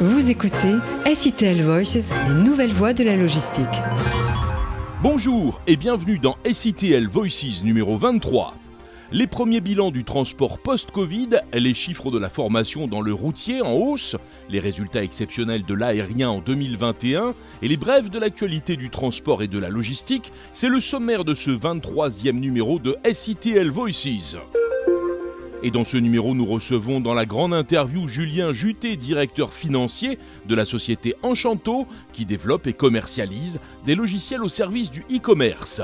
Vous écoutez SITL Voices, les nouvelles voies de la logistique. Bonjour et bienvenue dans SITL Voices numéro 23. Les premiers bilans du transport post-Covid, les chiffres de la formation dans le routier en hausse, les résultats exceptionnels de l'aérien en 2021 et les brèves de l'actualité du transport et de la logistique, c'est le sommaire de ce 23e numéro de SITL Voices. Et dans ce numéro, nous recevons dans la grande interview Julien Juté, directeur financier de la société Enchanto, qui développe et commercialise des logiciels au service du e-commerce.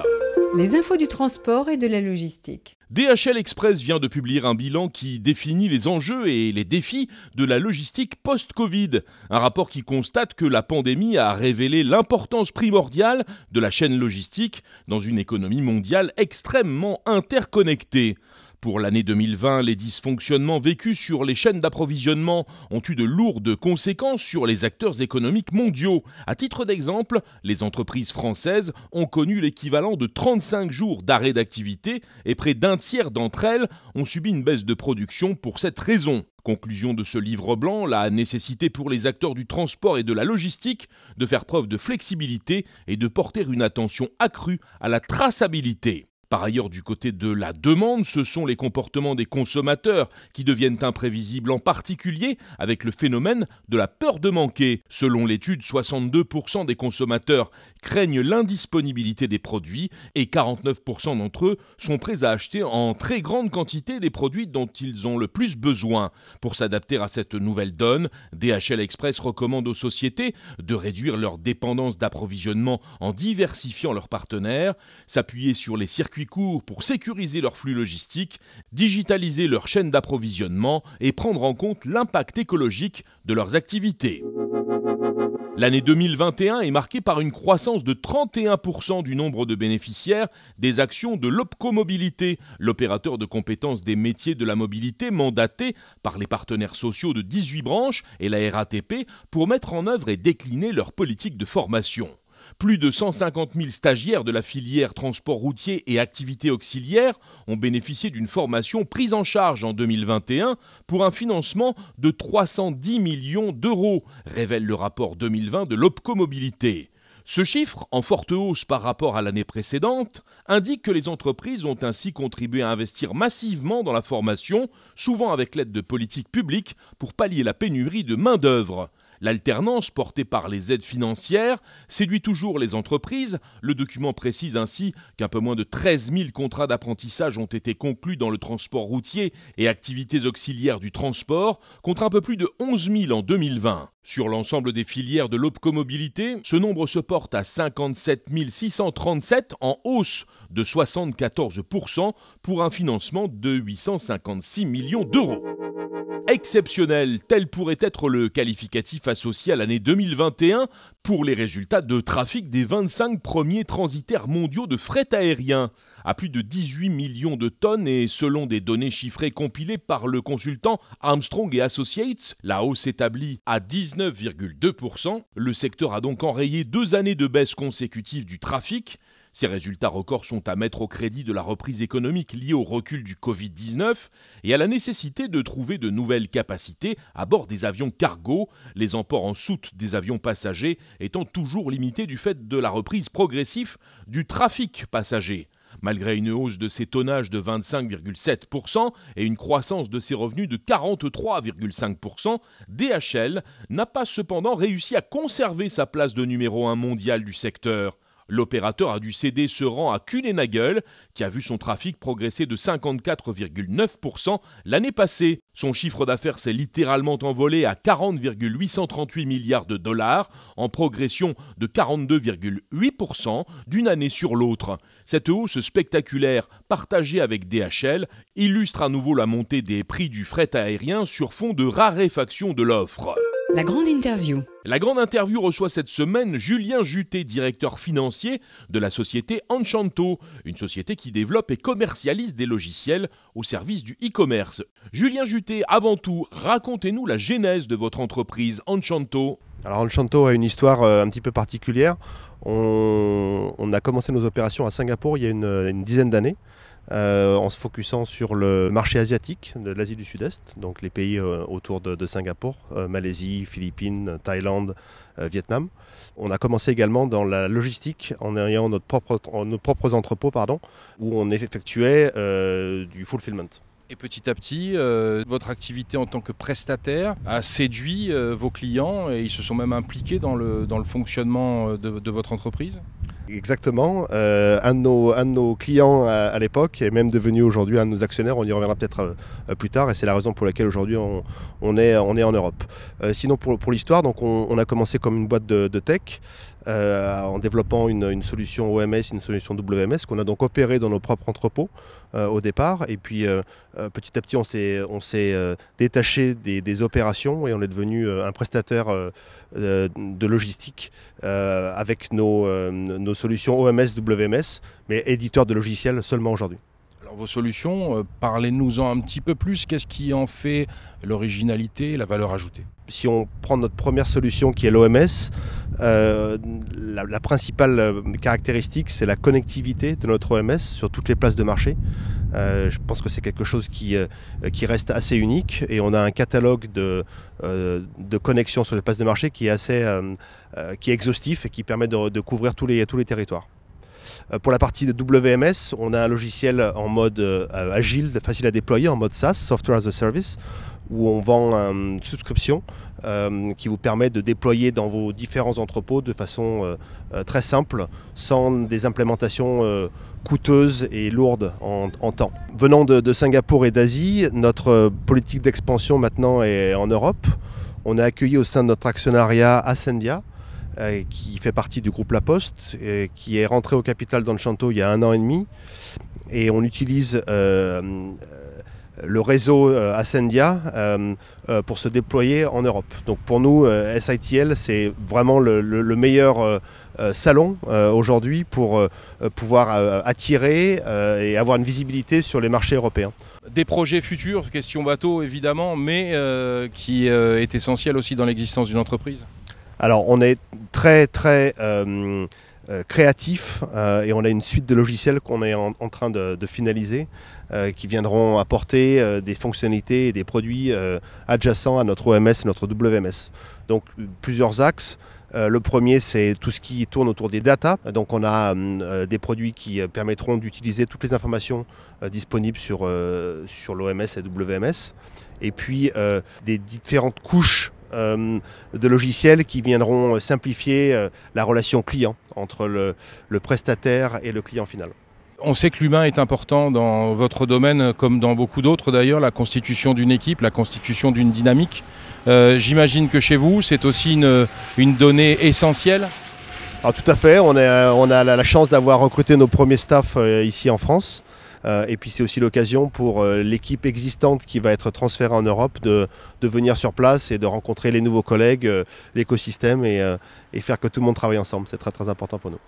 Les infos du transport et de la logistique. DHL Express vient de publier un bilan qui définit les enjeux et les défis de la logistique post-Covid. Un rapport qui constate que la pandémie a révélé l'importance primordiale de la chaîne logistique dans une économie mondiale extrêmement interconnectée. Pour l'année 2020, les dysfonctionnements vécus sur les chaînes d'approvisionnement ont eu de lourdes conséquences sur les acteurs économiques mondiaux. À titre d'exemple, les entreprises françaises ont connu l'équivalent de 35 jours d'arrêt d'activité et près d'un tiers d'entre elles ont subi une baisse de production pour cette raison. Conclusion de ce livre blanc, la nécessité pour les acteurs du transport et de la logistique de faire preuve de flexibilité et de porter une attention accrue à la traçabilité. Par ailleurs, du côté de la demande, ce sont les comportements des consommateurs qui deviennent imprévisibles, en particulier avec le phénomène de la peur de manquer. Selon l'étude, 62% des consommateurs craignent l'indisponibilité des produits et 49% d'entre eux sont prêts à acheter en très grande quantité des produits dont ils ont le plus besoin. Pour s'adapter à cette nouvelle donne, DHL Express recommande aux sociétés de réduire leur dépendance d'approvisionnement en diversifiant leurs partenaires, s'appuyer sur les circuits court pour sécuriser leur flux logistique, digitaliser leur chaîne d'approvisionnement et prendre en compte l'impact écologique de leurs activités. L'année 2021 est marquée par une croissance de 31% du nombre de bénéficiaires des actions de l'Opcomobilité, l'opérateur de compétences des métiers de la mobilité mandaté par les partenaires sociaux de 18 branches et la RATP pour mettre en œuvre et décliner leur politique de formation. Plus de 150 000 stagiaires de la filière transport routier et activités auxiliaires ont bénéficié d'une formation prise en charge en 2021 pour un financement de 310 millions d'euros, révèle le rapport 2020 de l'Opco Mobilité. Ce chiffre, en forte hausse par rapport à l'année précédente, indique que les entreprises ont ainsi contribué à investir massivement dans la formation, souvent avec l'aide de politiques publiques, pour pallier la pénurie de main-d'œuvre. L'alternance portée par les aides financières séduit toujours les entreprises. Le document précise ainsi qu'un peu moins de 13 000 contrats d'apprentissage ont été conclus dans le transport routier et activités auxiliaires du transport, contre un peu plus de 11 000 en 2020. Sur l'ensemble des filières de l'opcomobilité, ce nombre se porte à 57 637 en hausse de 74% pour un financement de 856 millions d'euros. Exceptionnel, tel pourrait être le qualificatif associé à l'année 2021 pour les résultats de trafic des 25 premiers transitaires mondiaux de fret aérien à plus de 18 millions de tonnes et selon des données chiffrées compilées par le consultant Armstrong et Associates, la hausse s'établit à 19,2%. Le secteur a donc enrayé deux années de baisse consécutive du trafic. Ces résultats records sont à mettre au crédit de la reprise économique liée au recul du Covid-19 et à la nécessité de trouver de nouvelles capacités à bord des avions cargo, les emports en soute des avions passagers étant toujours limités du fait de la reprise progressive du trafic passager. Malgré une hausse de ses tonnages de 25,7% et une croissance de ses revenus de 43,5%, DHL n'a pas cependant réussi à conserver sa place de numéro 1 mondial du secteur. L'opérateur a dû céder ce rang à Kuehne+Nagel, qui a vu son trafic progresser de 54,9% l'année passée. Son chiffre d'affaires s'est littéralement envolé à 40,838 milliards de dollars, en progression de 42,8% d'une année sur l'autre. Cette hausse spectaculaire, partagée avec DHL, illustre à nouveau la montée des prix du fret aérien sur fond de raréfaction de l'offre. La grande interview. La grande interview reçoit cette semaine Julien Juté, directeur financier de la société Enchanto, une société qui développe et commercialise des logiciels au service du e-commerce. Julien Juté, avant tout, racontez-nous la genèse de votre entreprise Enchanto. Alors Enchanto a une histoire euh, un petit peu particulière. On, a commencé nos opérations à Singapour il y a une dizaine d'années. En se focusant sur le marché asiatique de l'Asie du Sud-Est, donc les pays autour de, Singapour, Malaisie, Philippines, Thaïlande, Vietnam. On a commencé également dans la logistique en ayant notre propre, nos propres entrepôts pardon, où on effectuait du fulfillment. Et petit à petit, euh, votre activité en tant que prestataire a séduit euh, vos clients et ils se sont même impliqués dans le, fonctionnement euh, de, votre entreprise? Exactement. un, de nos, un, de nos, clients à, l'époque est même devenu aujourd'hui un de nos actionnaires. On y reviendra peut-être plus tard et c'est la raison pour laquelle aujourd'hui on, est, en Europe. sinon, pour, l'histoire, donc on, a commencé comme une boîte de, tech. en développant une, une, solution OMS, une solution WMS qu'on a donc opéré dans nos propres entrepôts au départ. Et puis euh, petit à petit, on s'est, euh, détaché des, opérations et on est devenu euh, un prestataire de logistique avec nos, nos, solutions OMS, WMS, mais éditeur de logiciels seulement aujourd'hui. Vos solutions, parlez-nous-en un petit peu plus. Qu'est-ce qui en fait l'originalité la valeur ajoutée? Si on prend notre première solution qui est l'OMS, la, la, principale caractéristique, c'est la connectivité de notre OMS sur toutes les places de marché. Euh, je pense que c'est quelque chose qui, euh, qui reste assez unique et on a un catalogue de, euh, de connexions sur les places de marché qui est assez qui est exhaustif et qui permet de, couvrir tous les, tous les territoires. Pour la partie de WMS, on a un logiciel en mode agile, facile à déployer, en mode SaaS, Software as a Service, où on vend une subscription qui vous permet de déployer dans vos différents entrepôts de façon très simple, sans des implémentations coûteuse et lourde en, temps. Venant de, Singapour et d'Asie, notre politique d'expansion maintenant est en Europe. On a accueilli au sein de notre actionnariat Ascendia, euh, qui fait partie du groupe La Poste, qui est rentré au capital d'Enchanto il y a un an et demi. Et on utilise euh, le réseau euh, Ascendia pour se déployer en Europe. Donc pour nous, SITL, c'est vraiment le meilleur euh, salon euh, aujourd'hui pour euh, pouvoir attirer et avoir une visibilité sur les marchés européens. Des projets futurs, question bateau évidemment, mais qui est essentiel aussi dans l'existence d'une entreprise Alors on est très très créatif et on a une suite de logiciels qu'on est en, train de, finaliser qui viendront apporter des fonctionnalités et des produits adjacents à notre OMS et notre WMS. Donc plusieurs axes. Euh, le premier, c'est tout ce qui tourne autour des data. Donc, on a euh, des produits qui euh, permettront d'utiliser toutes les informations disponibles sur, sur l'OMS et WMS. Et puis, des différentes couches de logiciels qui viendront simplifier la relation client entre le prestataire et le client final. On sait que l'humain est important dans votre domaine, comme dans beaucoup d'autres d'ailleurs, la constitution d'une équipe, la constitution d'une dynamique. Euh, j'imagine que chez vous, c'est aussi une, donnée essentielle Alors, Tout à fait, on, a la chance d'avoir recruté nos premiers staffs euh, ici en France. Euh, et puis c'est aussi l'occasion pour l'équipe existante qui va être transférée en Europe de, venir sur place et de rencontrer les nouveaux collègues, l'écosystème et, et faire que tout le monde travaille ensemble. C'est très très important pour nous.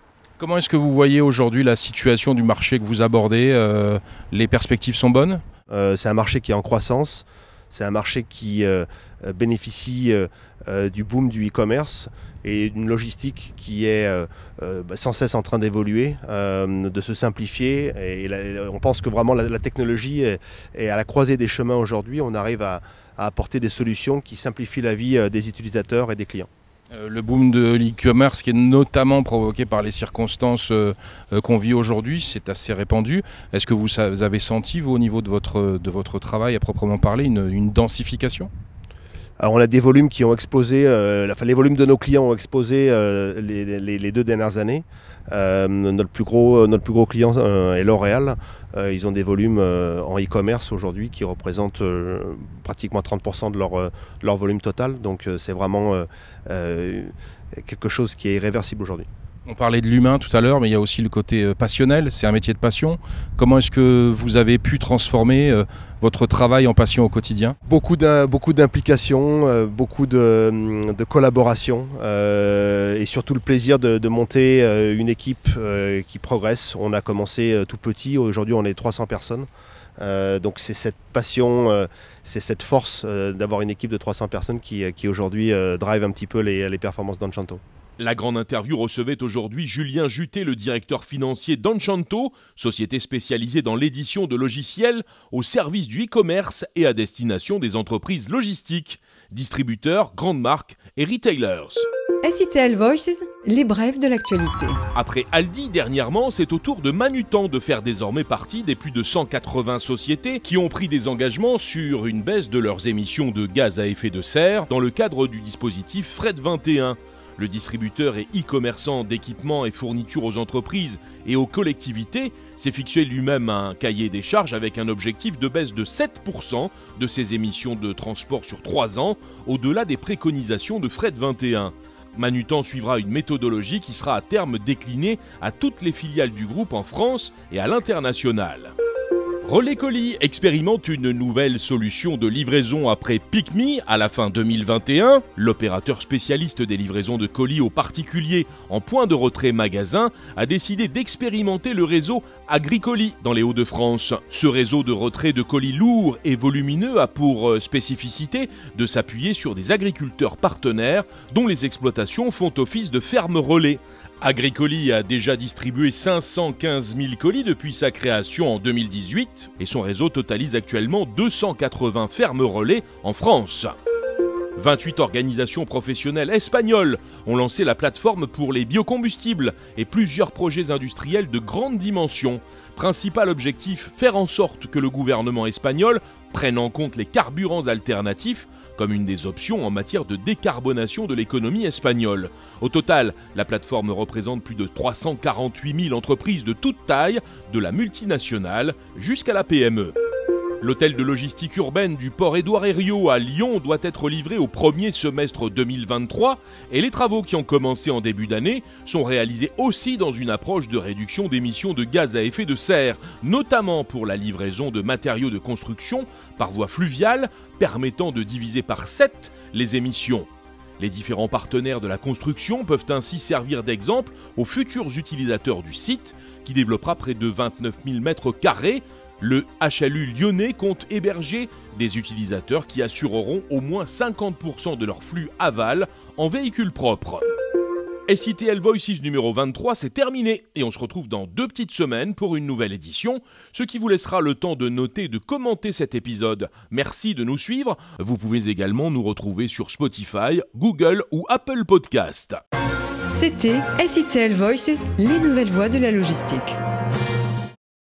Comment est-ce que vous voyez aujourd'hui la situation du marché que vous abordez euh, Les perspectives sont bonnes? Euh, C'est un marché qui est en croissance. C'est un marché qui euh, bénéficie du boom du e-commerce et d'une logistique qui est bah, sans cesse en train d'évoluer, de se simplifier. Et, on pense que vraiment la, technologie est, à la croisée des chemins aujourd'hui. On arrive à apporter des solutions qui simplifient la vie des utilisateurs et des clients. Euh, le boom de l'e-commerce qui est notamment provoqué par les circonstances euh, euh, qu'on vit aujourd'hui, c'est assez répandu. Est-ce que vous avez senti, vous, au niveau de votre, de votre travail à proprement parler, une, densification? Alors on a des volumes qui ont explosé, enfin, les volumes de nos clients ont explosé les, deux dernières années. Notre, plus gros, notre plus gros client est L'Oréal. ils ont des volumes en e-commerce aujourd'hui qui représentent pratiquement 30% de leur, leur volume total. Donc c'est vraiment euh, quelque chose qui est irréversible aujourd'hui. On parlait de l'humain tout à l'heure, mais il y a aussi le côté euh, passionnel, c'est un métier de passion. Comment est-ce que vous avez pu transformer euh, votre travail en passion au quotidien? Beaucoup d'implications, beaucoup de, de collaboration et surtout le plaisir de, monter une équipe qui progresse. On a commencé tout petit, aujourd'hui on est 300 personnes. Euh, donc c'est cette passion, euh, c'est cette force euh, d'avoir une équipe de 300 personnes qui, qui aujourd'hui drive un petit peu les, les performances d'Enchanto. La grande interview recevait aujourd'hui Julien Juté, le directeur financier d'Enchanto, société spécialisée dans l'édition de logiciels au service du e-commerce et à destination des entreprises logistiques, distributeurs, grandes marques et retailers. SITL Voices, les brèves de l'actualité. Après Aldi dernièrement, c'est au tour de Manutan de faire désormais partie des plus de 180 sociétés qui ont pris des engagements sur une baisse de leurs émissions de gaz à effet de serre dans le cadre du dispositif Fred 21. Le distributeur et e-commerçant d'équipements et fournitures aux entreprises et aux collectivités s'est fixé lui-même un cahier des charges avec un objectif de baisse de 7% de ses émissions de transport sur 3 ans, au-delà des préconisations de Fred 21. Manutan suivra une méthodologie qui sera à terme déclinée à toutes les filiales du groupe en France et à l'international. Relais Colis expérimente une nouvelle solution de livraison après PicMe à la fin 2021. L'opérateur spécialiste des livraisons de colis aux particuliers en point de retrait magasin a décidé d'expérimenter le réseau Agricoli dans les Hauts-de-France. Ce réseau de retrait de colis lourds et volumineux a pour euh, spécificité de s'appuyer sur des agriculteurs partenaires dont les exploitations font office de ferme relais. Agricoli a déjà distribué 515 000 colis depuis sa création en 2018 et son réseau totalise actuellement 280 fermes relais en France. 28 organisations professionnelles espagnoles ont lancé la plateforme pour les biocombustibles et plusieurs projets industriels de grande dimension. Principal objectif, faire en sorte que le gouvernement espagnol prenne en compte les carburants alternatifs comme une des options en matière de décarbonation de l'économie espagnole. Au total, la plateforme représente plus de 348 000 entreprises de toute taille, de la multinationale jusqu'à la PME. L'hôtel de logistique urbaine du port Édouard Herriot à Lyon doit être livré au premier semestre 2023 et les travaux qui ont commencé en début d'année sont réalisés aussi dans une approche de réduction d'émissions de gaz à effet de serre, notamment pour la livraison de matériaux de construction par voie fluviale permettant de diviser par 7 les émissions. Les différents partenaires de la construction peuvent ainsi servir d'exemple aux futurs utilisateurs du site qui développera près de 29 000 mètres carrés le HLU lyonnais compte héberger des utilisateurs qui assureront au moins 50% de leur flux aval en véhicule propre. SITL Voices numéro 23, c'est terminé et on se retrouve dans deux petites semaines pour une nouvelle édition, ce qui vous laissera le temps de noter et de commenter cet épisode. Merci de nous suivre. Vous pouvez également nous retrouver sur Spotify, Google ou Apple Podcast. C'était SITL Voices, les nouvelles voies de la logistique.